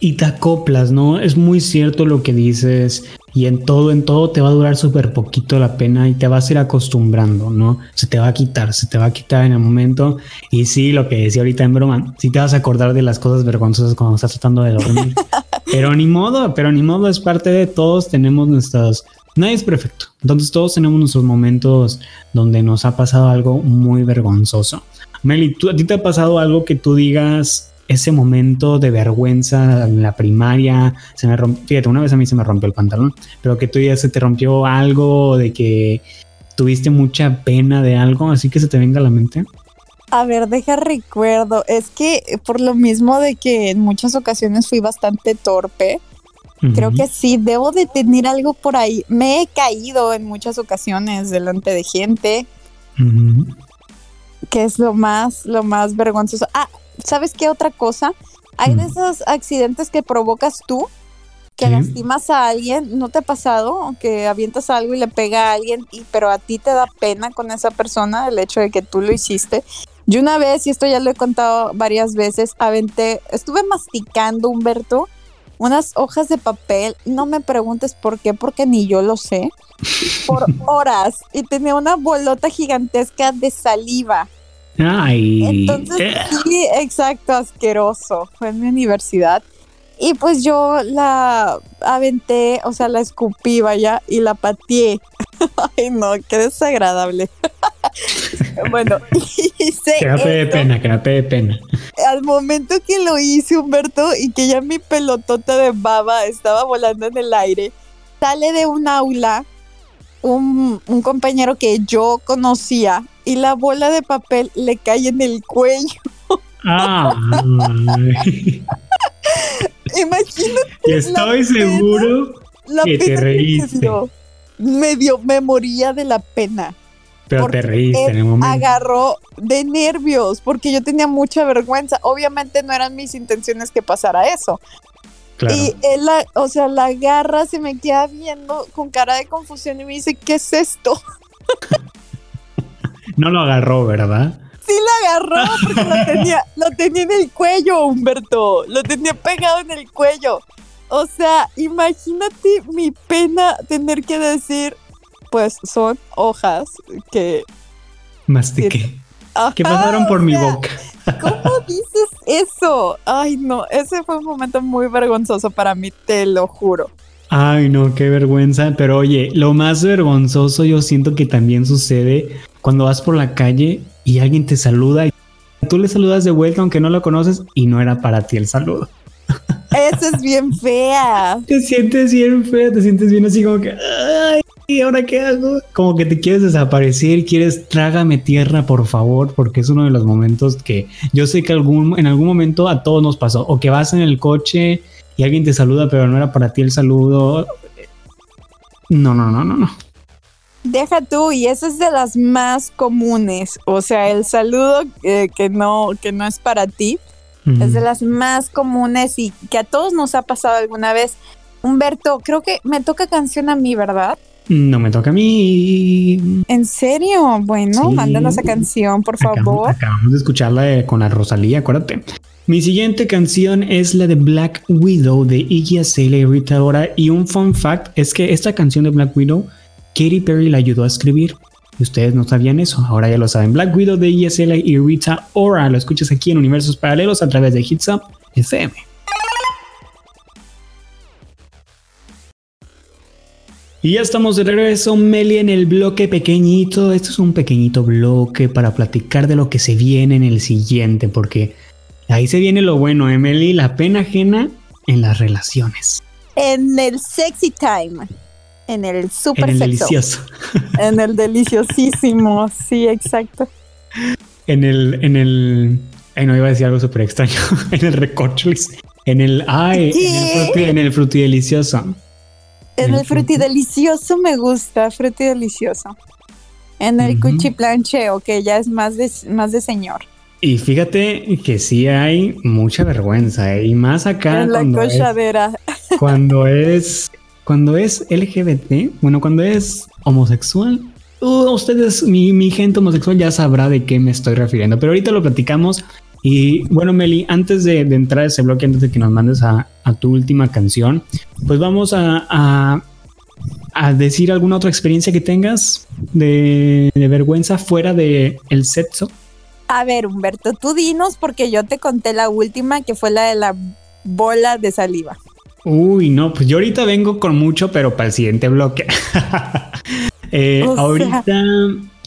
[SPEAKER 2] Y te acoplas, ¿no? Es muy cierto lo que dices y en todo, en todo te va a durar súper poquito la pena y te vas a ir acostumbrando, ¿no? Se te va a quitar, se te va a quitar en el momento y sí, lo que decía ahorita en broma, sí te vas a acordar de las cosas vergonzosas cuando estás tratando de dormir. <laughs> Pero ni modo, pero ni modo, es parte de todos, tenemos nuestros... Nadie es perfecto, entonces todos tenemos nuestros momentos donde nos ha pasado algo muy vergonzoso. Meli, ¿tú, ¿a ti te ha pasado algo que tú digas ese momento de vergüenza en la primaria? Se me rompió, fíjate, una vez a mí se me rompió el pantalón, pero que tú ya se te rompió algo, de que tuviste mucha pena de algo, así que se te venga a la mente.
[SPEAKER 1] A ver, deja recuerdo. Es que por lo mismo de que en muchas ocasiones fui bastante torpe, creo que sí, debo de tener algo por ahí. Me he caído en muchas ocasiones delante de gente, que es lo más, lo más vergonzoso. Ah, ¿sabes qué otra cosa? Hay de esos accidentes que provocas tú, que lastimas a alguien, ¿no te ha pasado? Que avientas algo y le pega a alguien, y, pero a ti te da pena con esa persona el hecho de que tú lo hiciste. Yo una vez, y esto ya lo he contado varias veces, aventé, estuve masticando, Humberto, unas hojas de papel, no me preguntes por qué, porque ni yo lo sé, por <laughs> horas, y tenía una bolota gigantesca de saliva.
[SPEAKER 2] Ay.
[SPEAKER 1] Entonces, sí, exacto, asqueroso. Fue en mi universidad. Y pues yo la aventé, o sea, la escupí, vaya, y la pateé. <laughs> Ay, no, qué desagradable. <laughs> bueno, <laughs> hice.
[SPEAKER 2] Que no te dé pena, que no te dé pena.
[SPEAKER 1] Al momento que lo hice, Humberto, y que ya mi pelotota de baba estaba volando en el aire, sale de un aula un, un compañero que yo conocía y la bola de papel le cae en el cuello.
[SPEAKER 2] Ah. <laughs>
[SPEAKER 1] Imagínate.
[SPEAKER 2] Estoy seguro que te reíste.
[SPEAKER 1] Me dio, me moría de la pena.
[SPEAKER 2] Pero te reíste en el momento.
[SPEAKER 1] Agarró de nervios porque yo tenía mucha vergüenza. Obviamente no eran mis intenciones que pasara eso. Y él, la, o sea, la agarra, se me queda viendo con cara de confusión y me dice, ¿qué es esto? <laughs>
[SPEAKER 2] no lo agarró, ¿verdad?
[SPEAKER 1] Sí la agarró porque lo tenía, lo tenía en el cuello, Humberto. Lo tenía pegado en el cuello. O sea, imagínate mi pena tener que decir, pues son hojas que...
[SPEAKER 2] Mastiqué. Que pasaron por mi boca.
[SPEAKER 1] ¿Cómo <laughs> dices eso? Ay, no, ese fue un momento muy vergonzoso para mí, te lo juro.
[SPEAKER 2] Ay, no, qué vergüenza. Pero oye, lo más vergonzoso yo siento que también sucede cuando vas por la calle y alguien te saluda y tú le saludas de vuelta aunque no lo conoces y no era para ti el saludo.
[SPEAKER 1] Esa es bien fea.
[SPEAKER 2] Te sientes bien fea, te sientes bien así como que, ay, ¿y ahora qué hago? Como que te quieres desaparecer, quieres trágame tierra, por favor, porque es uno de los momentos que yo sé que algún, en algún momento a todos nos pasó, o que vas en el coche y alguien te saluda, pero no era para ti el saludo. No, no, no, no, no.
[SPEAKER 1] Deja tú, y esa es de las más comunes. O sea, el saludo eh, que, no, que no es para ti es de las más comunes y que a todos nos ha pasado alguna vez. Humberto, creo que me toca canción a mí, ¿verdad?
[SPEAKER 2] No me toca a mí.
[SPEAKER 1] ¿En serio? Bueno, mándanos esa canción, por favor.
[SPEAKER 2] Acabamos de escucharla con la Rosalía, acuérdate. Mi siguiente canción es la de Black Widow de Iggy Azalea y Rita Ora. Y un fun fact es que esta canción de Black Widow, Katy Perry la ayudó a escribir. Y ustedes no sabían eso, ahora ya lo saben. Black Widow de Iggy Azalea y Rita Ora. Lo escuchas aquí en Universos Paralelos a través de Hits Up FM. Y ya estamos de regreso, Meli, en el bloque pequeñito. Este es un pequeñito bloque para platicar de lo que se viene en el siguiente, porque ahí se viene lo bueno, Emily, la pena ajena en las relaciones.
[SPEAKER 1] En el sexy time, en el super
[SPEAKER 2] En el delicioso. <laughs>
[SPEAKER 1] En el deliciosísimo, sí, exacto.
[SPEAKER 2] En el, en el, ay, no iba a decir algo súper extraño, <laughs> en el recorcholis, en el, ay, en el, fruti, delicioso.
[SPEAKER 1] En el fruti delicioso me gusta, fruti delicioso. En el cuchiplancheo, que ya es más de, más de señor.
[SPEAKER 2] Y fíjate que sí hay mucha vergüenza, ¿eh? y más acá.
[SPEAKER 1] En la cochadera.
[SPEAKER 2] cuando es, <laughs> cuando es LGBT, bueno, cuando es homosexual, uh, ustedes, mi, gente homosexual ya sabrá de qué me estoy refiriendo, pero ahorita lo platicamos. Y bueno, Meli, antes de, entrar a ese bloque, antes de que nos mandes a, tu última canción, pues vamos a, decir alguna otra experiencia que tengas de, vergüenza fuera de el sexo.
[SPEAKER 1] A ver, Humberto, tú dinos porque yo te conté la última que fue la de la bola de saliva.
[SPEAKER 2] Uy, no, pues yo ahorita vengo con mucho, pero para el siguiente bloque. <laughs> Eh, ahorita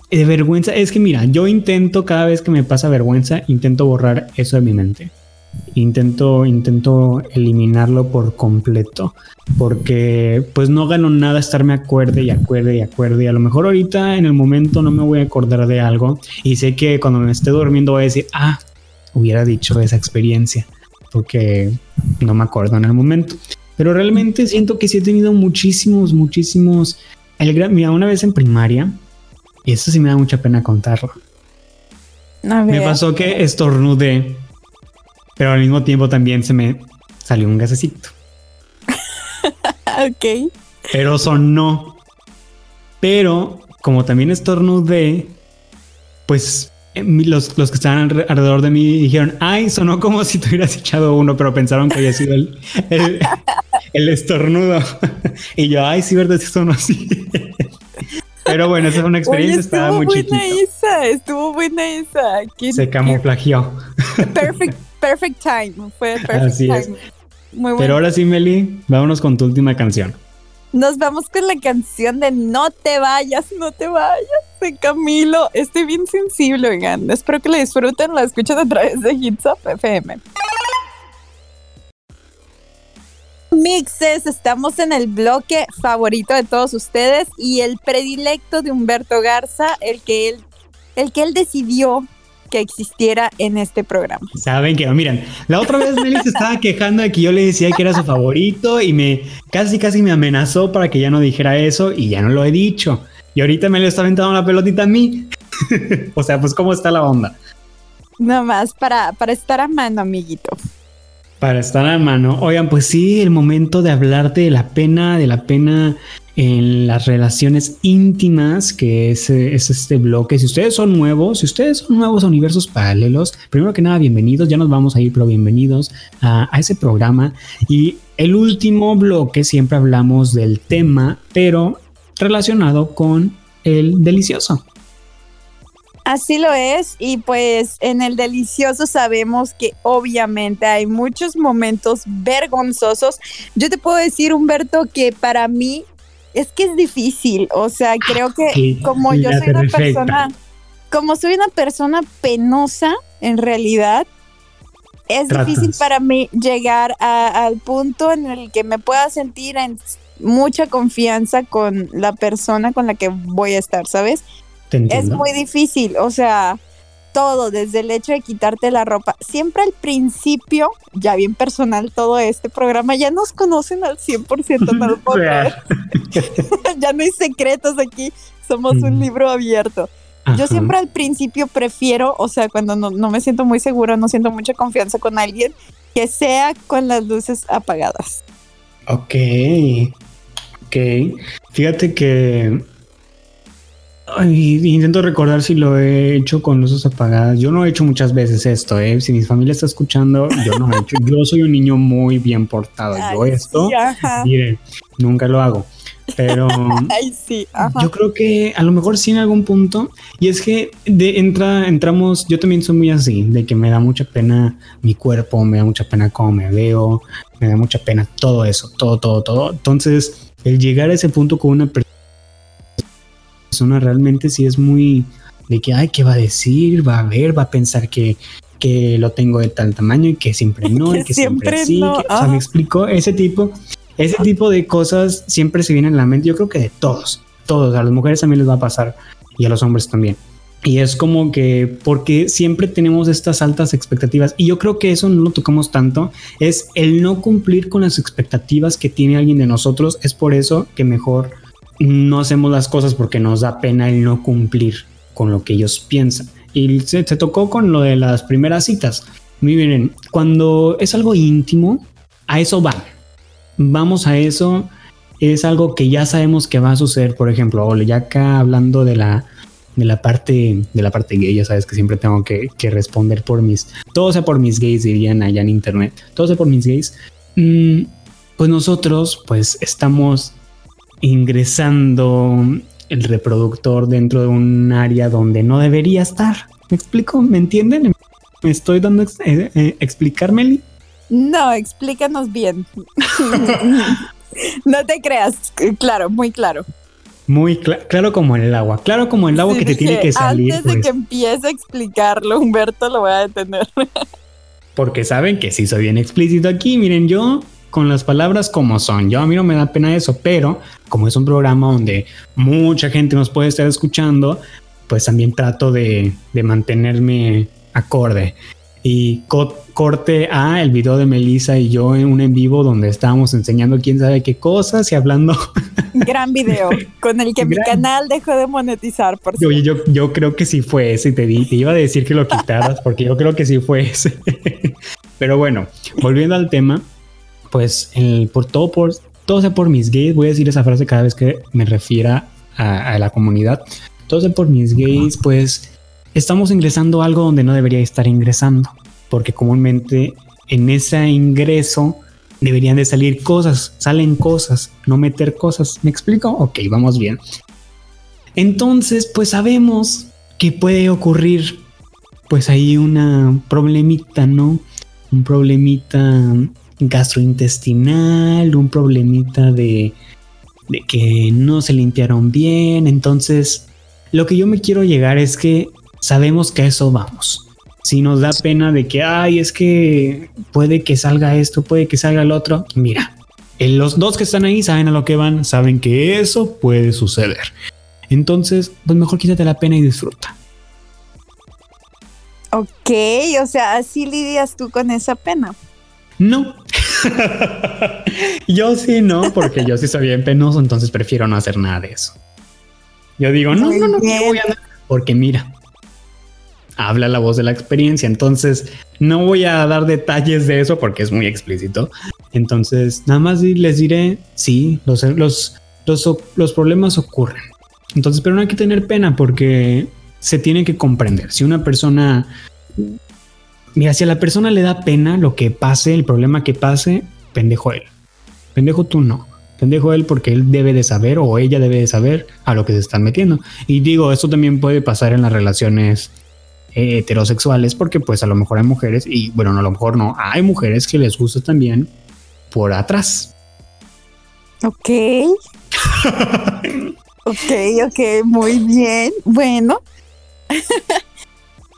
[SPEAKER 2] de vergüenza, es que mira, yo intento cada vez que me pasa vergüenza, intento borrar eso de mi mente. Intento, intento eliminarlo por completo, porque pues no gano nada estarme acuerde y acuerde y acuerde. Y a lo mejor ahorita en el momento no me voy a acordar de algo y sé que cuando me esté durmiendo voy a decir, ah, hubiera dicho esa experiencia, porque no me acuerdo en el momento. Pero realmente siento que sí he tenido muchísimos, muchísimos. El, mira, una vez en primaria, y eso sí me da mucha pena contarlo. Me pasó que estornudé, pero al mismo tiempo también se me salió un gasecito. <laughs>
[SPEAKER 1] ok.
[SPEAKER 2] Pero sonó. Pero como también estornudé, pues los, los, que estaban alrededor de mí dijeron, ay, sonó como si te hubieras echado uno, pero pensaron que había sido el, el, estornudo. <laughs> y yo, ay, sí, verdad, sí sonó así. <laughs> Pero bueno, esa es una experiencia, estaba muy chiquito.
[SPEAKER 1] buena, estuvo buena esa.
[SPEAKER 2] Se camuflagió.
[SPEAKER 1] Perfect, perfect time. Fue <laughs> perfect Así time. Es.
[SPEAKER 2] Muy Pero ahora sí, Meli, vámonos con tu última canción.
[SPEAKER 1] Nos vamos con la canción de No te vayas, no te vayas Camilo. Estoy bien sensible, oigan. Espero que la disfruten, la escuchen a través de Hits Up FM. Mixes, estamos en el bloque favorito de todos ustedes y el predilecto de Humberto Garza, el que él, el que él decidió que existiera en este programa.
[SPEAKER 2] Saben que, miren, la otra vez Meli se estaba quejando de que yo le decía que era su favorito y me casi casi me amenazó para que ya no dijera eso y ya no lo he dicho. Y ahorita me le está aventando la pelotita a mí. <laughs> o sea, pues cómo está la onda.
[SPEAKER 1] Nada más para, para estar a mano, amiguito.
[SPEAKER 2] Para estar a mano. Oigan, pues sí, el momento de hablarte de la pena, de la pena en las relaciones íntimas, que es, es, este bloque. Si ustedes son nuevos, si ustedes son nuevos a universos paralelos, primero que nada, bienvenidos, ya nos vamos a ir, pero bienvenidos a, a ese programa. Y el último bloque siempre hablamos del tema, pero relacionado con el delicioso.
[SPEAKER 1] Así lo es y pues en el delicioso sabemos que obviamente hay muchos momentos vergonzosos. Yo te puedo decir, Humberto, que para mí es que es difícil, o sea, creo que como yo soy una persona, como soy una persona penosa en realidad, es difícil para mí llegar al punto en el que me pueda sentir en mucha confianza con la persona con la que voy a estar, ¿sabes? Es muy difícil, o sea, todo, desde el hecho de quitarte la ropa. Siempre al principio, ya bien personal todo este programa, ya nos conocen al 100%, no lo <laughs> puedo <laughs> ya no hay secretos aquí, somos un libro abierto. Yo siempre al principio prefiero, o sea, cuando no, no me siento muy segura, no siento mucha confianza con alguien, que sea con las luces apagadas.
[SPEAKER 2] Ok. Ok. Fíjate que intento recordar si lo he hecho con luces apagadas. Yo no he hecho muchas veces esto, ¿eh? Si mi familia está escuchando, yo no he hecho. Yo soy un niño muy bien portado. yo esto, nunca lo hago. Pero <laughs> yo creo que a lo mejor sí en algún punto. Y es que de entra, entramos, yo también soy muy así, de que me da mucha pena mi cuerpo, me da mucha pena cómo me veo, me da mucha pena todo eso, todo, todo, todo. Entonces, el llegar a ese punto con una persona realmente sí es muy de que, ay, ¿qué va a decir? Va a ver, va a pensar que, que lo tengo de tal tamaño y que siempre <laughs> no, y que siempre, sí. o sea, me explico, ese tipo, ese tipo de cosas siempre se vienen a la mente. Yo creo que de todos, todos, a las mujeres también les va a pasar y a los hombres también. Y es como que porque siempre tenemos estas altas expectativas y yo creo que eso no lo tocamos tanto, es el no cumplir con las expectativas que tiene alguien de nosotros, es por eso que mejor no hacemos las cosas porque nos da pena el no cumplir con lo que ellos piensan. Y se, tocó con lo de las primeras citas. Miren, cuando es algo íntimo, a eso va. Vamos a eso. Es algo que ya sabemos que va a suceder. Por ejemplo, ya acá hablando de la, de la parte de la parte gay, ya sabes que siempre tengo que, responder por mis, todo sea por mis gays dirían allá en internet, todo sea por mis gays. Mm, pues nosotros, pues estamos ingresando el reproductor dentro de un área donde no debería estar. ¿Me explico? ¿Me entienden? ¿Me estoy dando eh, eh, explicarme?
[SPEAKER 1] No, explícanos bien. <laughs> no te creas, claro, muy claro.
[SPEAKER 2] Muy claro como el agua, claro como el agua que te tiene que salir.
[SPEAKER 1] Antes de pues. que empiece a explicarlo, Humberto lo voy a detener.
[SPEAKER 2] Porque saben que sí soy bien explícito aquí. Miren, yo con las palabras como son. Yo a mí no me da pena eso, pero como es un programa donde mucha gente nos puede estar escuchando, pues también trato de, mantenerme acorde. Y corte a el video de Melissa y yo en un en vivo donde estábamos enseñando quién sabe qué cosas y hablando. <laughs>
[SPEAKER 1] Gran video, con el que mi canal dejó de monetizar, por
[SPEAKER 2] Oye, yo, yo creo que sí fue ese, te, di, te iba a decir que lo quitaras, porque yo creo que sí fue ese. <laughs> Pero bueno, volviendo al tema, pues por todo por todo sea por mis gays, voy a decir esa frase cada vez que me refiera a, la comunidad. Todo sea por mis gays, pues estamos ingresando algo donde no debería estar ingresando, porque comúnmente en ese ingreso deberían de salir cosas, salen cosas, no meter cosas. ¿Me explico? Ok, vamos bien. Entonces, pues sabemos que puede ocurrir pues ahí una problemita, ¿no? Un problemita gastrointestinal, un problemita de, de que no se limpiaron bien. Entonces, lo que yo me quiero llegar es que sabemos que a eso vamos. Si nos da pena de que, ay, es que puede que salga esto, puede que salga el otro, mira, los dos que están ahí saben a lo que van, saben que eso puede suceder. Entonces, pues mejor quítate la pena y disfruta.
[SPEAKER 1] Ok, o sea, así lidias tú con esa pena.
[SPEAKER 2] No. <laughs> yo sí no, porque yo sí soy bien penoso, entonces prefiero no hacer nada de eso. Yo digo, no, no, no, voy a porque mira, habla la voz de la experiencia, entonces no voy a dar detalles de eso porque es muy explícito. Entonces, nada más les diré, sí, los, los, los, los problemas ocurren. Entonces, pero no hay que tener pena porque se tiene que comprender. Si una persona, mira, si a la persona le da pena lo que pase, el problema que pase, pendejo él. Pendejo tú no. Pendejo él porque él debe de saber o ella debe de saber a lo que se están metiendo. Y digo, esto también puede pasar en las relaciones eh, heterosexuales porque pues a lo mejor hay mujeres y bueno, no, a lo mejor no, hay mujeres que les gusta también por atrás.
[SPEAKER 1] Ok. <laughs> ok, ok, muy bien. Bueno, <laughs>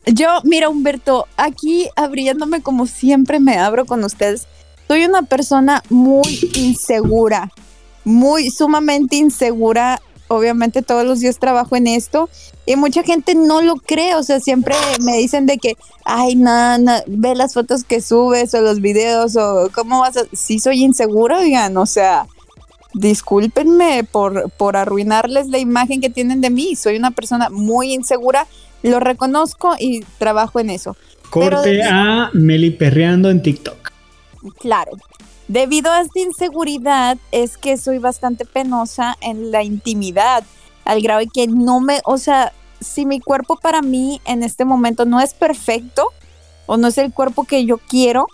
[SPEAKER 1] Yo, mira, Humberto, aquí abriéndome como siempre me abro con ustedes. Soy una persona muy insegura, muy sumamente insegura. Obviamente todos los días trabajo en esto y mucha gente no lo cree, o sea, siempre me dicen de que, ay, nada, ve las fotos que subes o los videos o cómo vas a... Sí soy insegura, oigan, o sea, discúlpenme por, por arruinarles la imagen que tienen de mí. Soy una persona muy insegura, lo reconozco y trabajo en eso.
[SPEAKER 2] Corte a Meli perreando en TikTok.
[SPEAKER 1] Claro. Debido a esta inseguridad es que soy bastante penosa en la intimidad, al grado de que no me, o sea, si mi cuerpo para mí en este momento no es perfecto o no es el cuerpo que yo quiero,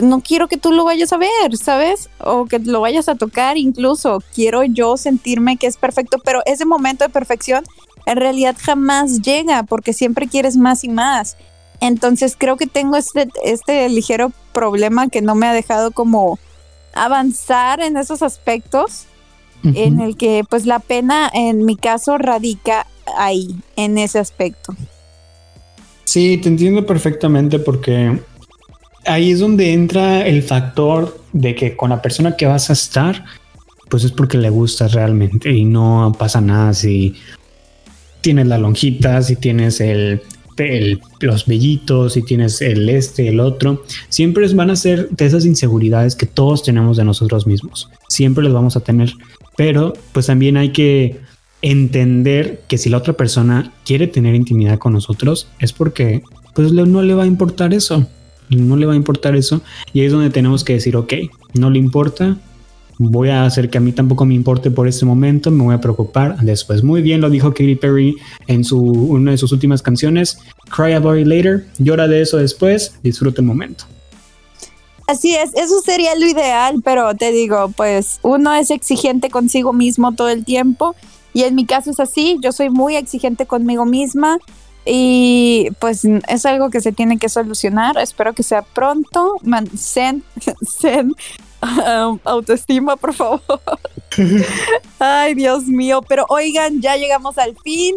[SPEAKER 1] no quiero que tú lo vayas a ver, ¿sabes? O que lo vayas a tocar incluso. Quiero yo sentirme que es perfecto, pero ese momento de perfección en realidad jamás llega porque siempre quieres más y más. Entonces creo que tengo este, este ligero problema que no me ha dejado como avanzar en esos aspectos en el que pues la pena en mi caso radica ahí, en ese aspecto.
[SPEAKER 2] Sí, te entiendo perfectamente porque ahí es donde entra el factor de que con la persona que vas a estar, pues es porque le gusta realmente y no pasa nada si tienes la lonjita, si tienes el, los vellitos, si tienes el este, el otro, siempre van a ser de esas inseguridades que todos tenemos de nosotros mismos. Siempre les vamos a tener, pero pues también hay que entender que si la otra persona quiere tener intimidad con nosotros es porque pues no le va a importar eso no le va a importar eso. Y ahí es donde tenemos que decir, ok, no le importa, voy a hacer que a mí tampoco me importe por este momento, me voy a preocupar después. Muy bien, lo dijo Katy Perry en su, una de sus últimas canciones, Cry About It Later, llora de eso después, disfruta el momento.
[SPEAKER 1] Así es, eso sería lo ideal, pero te digo, pues uno es exigente consigo mismo todo el tiempo y en mi caso es así, yo soy muy exigente conmigo misma y pues es algo que se tiene que solucionar. Espero que sea pronto. Man, <laughs> <laughs> um, autoestima, por favor. <laughs> Ay, Dios mío. Pero oigan, ya llegamos al fin.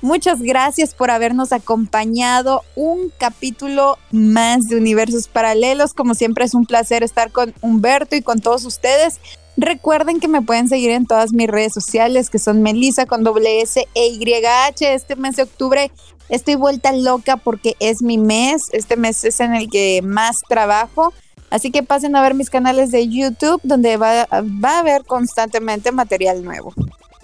[SPEAKER 1] Muchas gracias por habernos acompañado. Un capítulo más de Universos Paralelos. Como siempre es un placer estar con Humberto y con todos ustedes. Recuerden que me pueden seguir en todas mis redes sociales, que son Melissa con doble S e YH. Este mes de octubre estoy vuelta loca porque es mi mes. Este mes es en el que más trabajo. Así que pasen a ver mis canales de YouTube, donde va, va a haber constantemente material nuevo.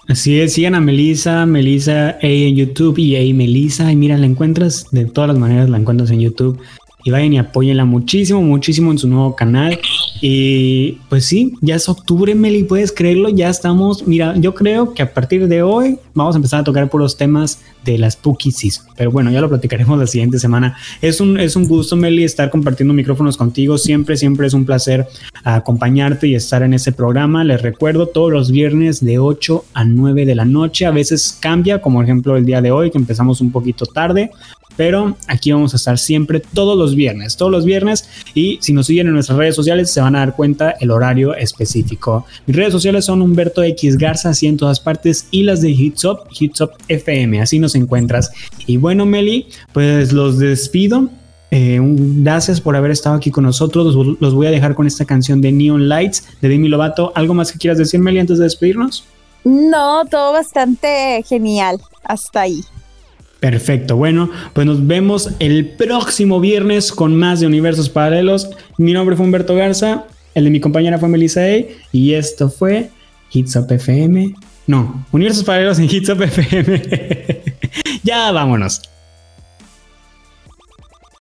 [SPEAKER 2] Así es, sigan a Melissa, Melissa A en YouTube y A Melissa. Y mira, la encuentras de todas las maneras, la encuentras en YouTube y vayan y apóyenla muchísimo, muchísimo en su nuevo canal. Y pues sí, ya es octubre, Meli, puedes creerlo, ya estamos, mira, yo creo que a partir de hoy vamos a empezar a tocar por los temas de las Spooky Season. Pero bueno, ya lo platicaremos la siguiente semana. Es un, es un gusto, Meli, estar compartiendo micrófonos contigo. Siempre, siempre es un placer acompañarte y estar en ese programa. Les recuerdo todos los viernes de 8 a 9 de la noche. A veces cambia, como ejemplo el día de hoy, que empezamos un poquito tarde pero aquí vamos a estar siempre todos los viernes, todos los viernes y si nos siguen en nuestras redes sociales se van a dar cuenta el horario específico. Mis redes sociales son Humberto X Garza, así en todas partes y las de Hitsop, Hitsop FM, así nos encuentras. Y bueno, Meli, pues los despido. Eh, gracias por haber estado aquí con nosotros. Los, voy a dejar con esta canción de Neon Lights de Demi Lovato. ¿Algo más que quieras decir, Meli, antes de despedirnos?
[SPEAKER 1] No, todo bastante genial. Hasta ahí.
[SPEAKER 2] Perfecto, bueno, pues nos vemos el próximo viernes con más de Universos Paralelos. Mi nombre fue Humberto Garza, el de mi compañera fue Melissa A. Y esto fue Hits Up FM. No, Universos Paralelos en Hits Up FM. <laughs> ya vámonos.